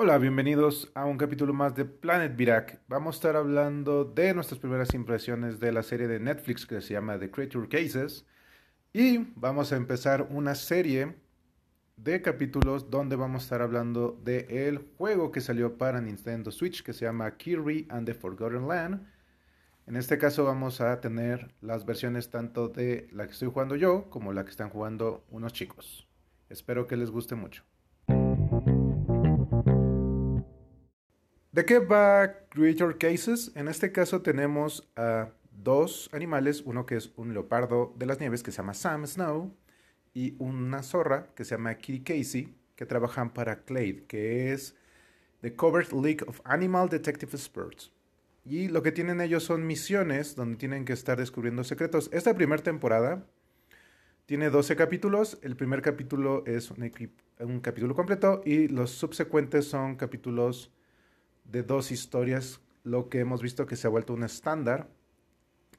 Hola, bienvenidos a un capítulo más de Planet Virac. Vamos a estar hablando de nuestras primeras impresiones de la serie de Netflix que se llama The Creature Cases. Y vamos a empezar una serie de capítulos donde vamos a estar hablando del el juego que salió para Nintendo Switch que se llama Kirby and the Forgotten Land. En este caso vamos a tener las versiones tanto de la que estoy jugando yo como la que están jugando unos chicos. Espero que les guste mucho. ¿De qué va Creature Cases? En este caso tenemos a dos animales, uno que es un leopardo de las nieves que se llama Sam Snow y una zorra que se llama Kitty Casey que trabajan para Clade, que es The Covered League of Animal Detective Experts. Y lo que tienen ellos son misiones donde tienen que estar descubriendo secretos. Esta primera temporada tiene 12 capítulos. El primer capítulo es un capítulo completo y los subsecuentes son capítulos de dos historias, lo que hemos visto que se ha vuelto un estándar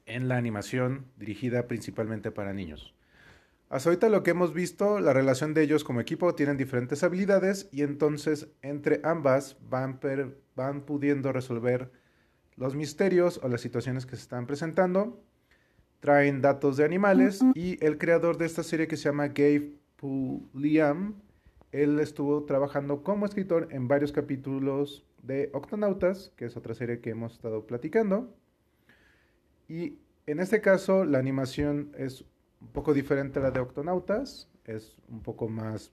en la animación dirigida principalmente para niños. Hasta ahorita lo que hemos visto, la relación de ellos como equipo tienen diferentes habilidades y entonces entre ambas van, van pudiendo resolver los misterios o las situaciones que se están presentando. Traen datos de animales y el creador de esta serie que se llama Gabe Puliam, él estuvo trabajando como escritor en varios capítulos de Octonautas, que es otra serie que hemos estado platicando. Y en este caso la animación es un poco diferente a la de Octonautas, es un poco más,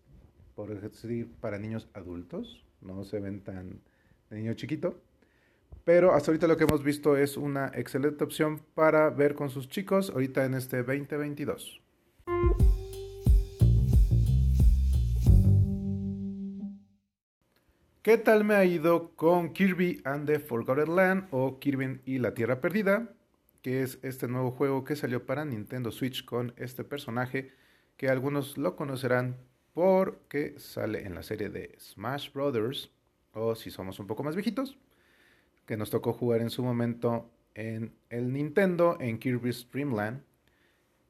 por decir, para niños adultos, no se ven tan de niño chiquito. Pero hasta ahorita lo que hemos visto es una excelente opción para ver con sus chicos ahorita en este 2022. ¿Qué tal me ha ido con Kirby and the Forgotten Land o Kirby y la Tierra Perdida? Que es este nuevo juego que salió para Nintendo Switch con este personaje que algunos lo conocerán porque sale en la serie de Smash Brothers o si somos un poco más viejitos, que nos tocó jugar en su momento en el Nintendo en Kirby's Dream Land.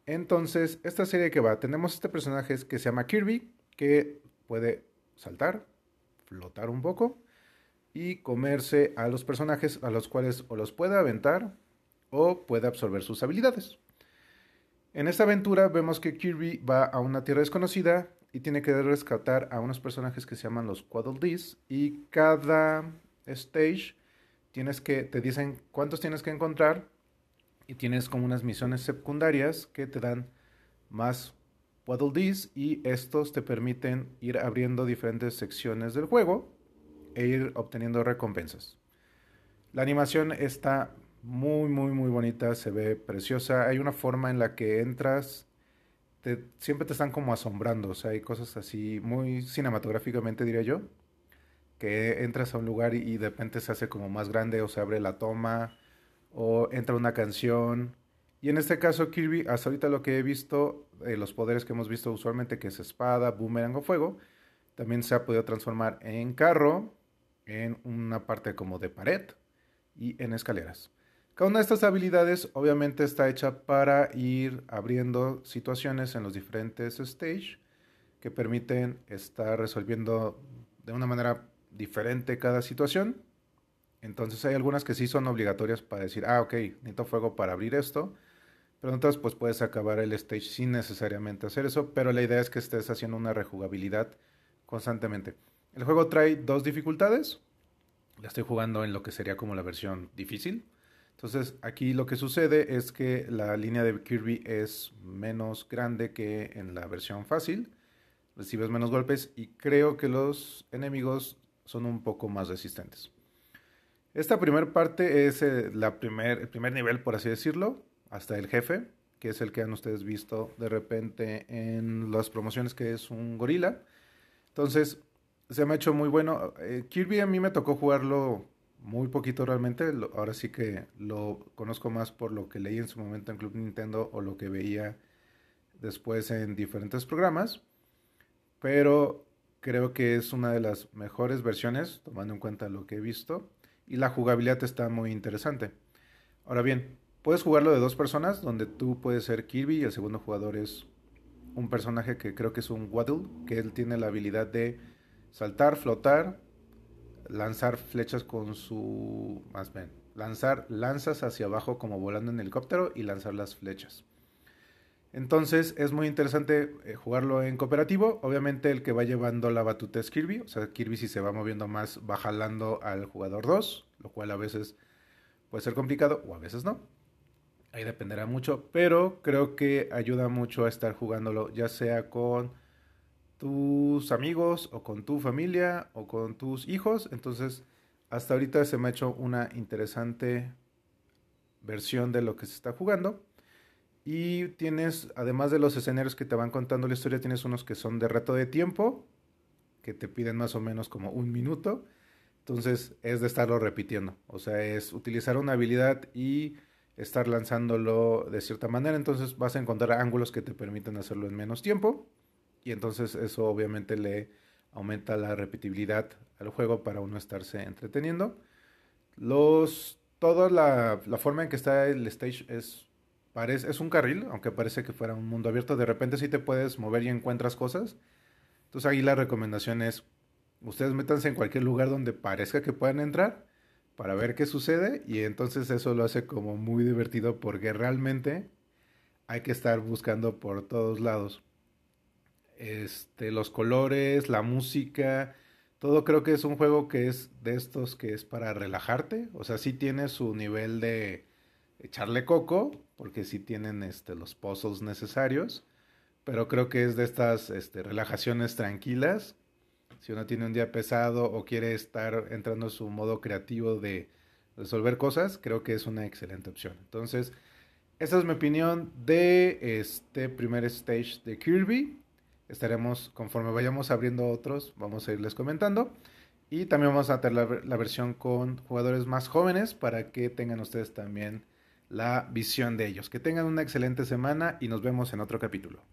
Entonces, esta serie que va, tenemos este personaje que se llama Kirby, que puede saltar, flotar un poco y comerse a los personajes a los cuales o los puede aventar o puede absorber sus habilidades. En esta aventura vemos que Kirby va a una tierra desconocida y tiene que rescatar a unos personajes que se llaman los Quaddle Dees y cada stage tienes que te dicen cuántos tienes que encontrar y tienes como unas misiones secundarias que te dan más Waddle Dees y estos te permiten ir abriendo diferentes secciones del juego e ir obteniendo recompensas. La animación está muy, muy, muy bonita, se ve preciosa. Hay una forma en la que entras, siempre te están como asombrando, o sea, hay cosas así muy cinematográficamente, diría yo, que entras a un lugar y, de repente se hace como más grande o se abre la toma o entra una canción y en este caso Kirby, hasta ahorita lo que he visto, eh, los poderes que hemos visto usualmente, que es espada, boomerang o fuego, también se ha podido transformar en carro, en una parte como de pared y en escaleras. Cada una de estas habilidades obviamente está hecha para ir abriendo situaciones en los diferentes stages que permiten estar resolviendo de una manera diferente cada situación. Entonces hay algunas que sí son obligatorias para decir, ah, ok, necesito fuego para abrir esto pero entonces pues puedes acabar el stage sin necesariamente hacer eso, pero la idea es que estés haciendo una rejugabilidad constantemente. El juego trae dos dificultades. La estoy jugando en lo que sería como la versión difícil. Entonces aquí lo que sucede es que la línea de Kirby es menos grande que en la versión fácil. Recibes menos golpes y creo que los enemigos son un poco más resistentes. Esta primera parte es eh, la primer, el primer nivel, por así decirlo hasta el jefe, que es el que han ustedes visto de repente en las promociones, que es un gorila. Entonces, se me ha hecho muy bueno. Eh, Kirby a mí me tocó jugarlo muy poquito realmente. ahora sí que lo conozco más por lo que leí en su momento en Club Nintendo o lo que veía después en diferentes programas. Pero creo que es una de las mejores versiones, tomando en cuenta lo que he visto. Y la jugabilidad está muy interesante. Ahora bien, Puedes jugarlo de dos personas, donde tú puedes ser Kirby y el segundo jugador es un personaje que creo que es un Waddle, que él tiene la habilidad de saltar, flotar, lanzar flechas con su... Más bien, lanzar lanzas hacia abajo como volando en helicóptero y lanzar las flechas. Entonces es muy interesante eh, jugarlo en cooperativo. Obviamente el que va llevando la batuta es Kirby. O sea, Kirby si se va moviendo más va jalando al jugador 2, lo cual a veces puede ser complicado o a veces no. Ahí dependerá mucho, pero creo que ayuda mucho a estar jugándolo ya sea con tus amigos o con tu familia o con tus hijos. Entonces, hasta ahorita se me ha hecho una interesante versión de lo que se está jugando. Y tienes, además de los escenarios que te van contando la historia, tienes unos que son de reto de tiempo, que te piden más o menos como un minuto. Entonces es de estarlo repitiendo. O sea, es utilizar una habilidad y estar lanzándolo de cierta manera. Entonces vas a encontrar ángulos que te permiten hacerlo en menos tiempo. Y entonces eso obviamente le aumenta la repetibilidad al juego para uno estarse entreteniendo. Los, toda la, forma en que está el stage es Parece, es un carril, aunque parece que fuera un mundo abierto. De repente sí te puedes mover y encuentras cosas. Entonces ahí la recomendación es, ustedes métanse en cualquier lugar donde parezca que puedan entrar para ver qué sucede y entonces eso lo hace como muy divertido porque realmente hay que estar buscando por todos lados. Este, los colores, la música, todo creo que es un juego que es de estos que es para relajarte, o sea, sí tiene su nivel de echarle coco, porque sí tienen este, los puzzles necesarios, pero creo que es de estas este, relajaciones tranquilas. Si uno tiene un día pesado o quiere estar entrando en su modo creativo de resolver cosas, creo que es una excelente opción. Entonces, esa es mi opinión de este primer stage de Kirby. Estaremos, conforme vayamos abriendo otros, vamos a irles comentando. Y también vamos a tener la versión con jugadores más jóvenes para que tengan ustedes también la visión de ellos. Que tengan una excelente semana y nos vemos en otro capítulo.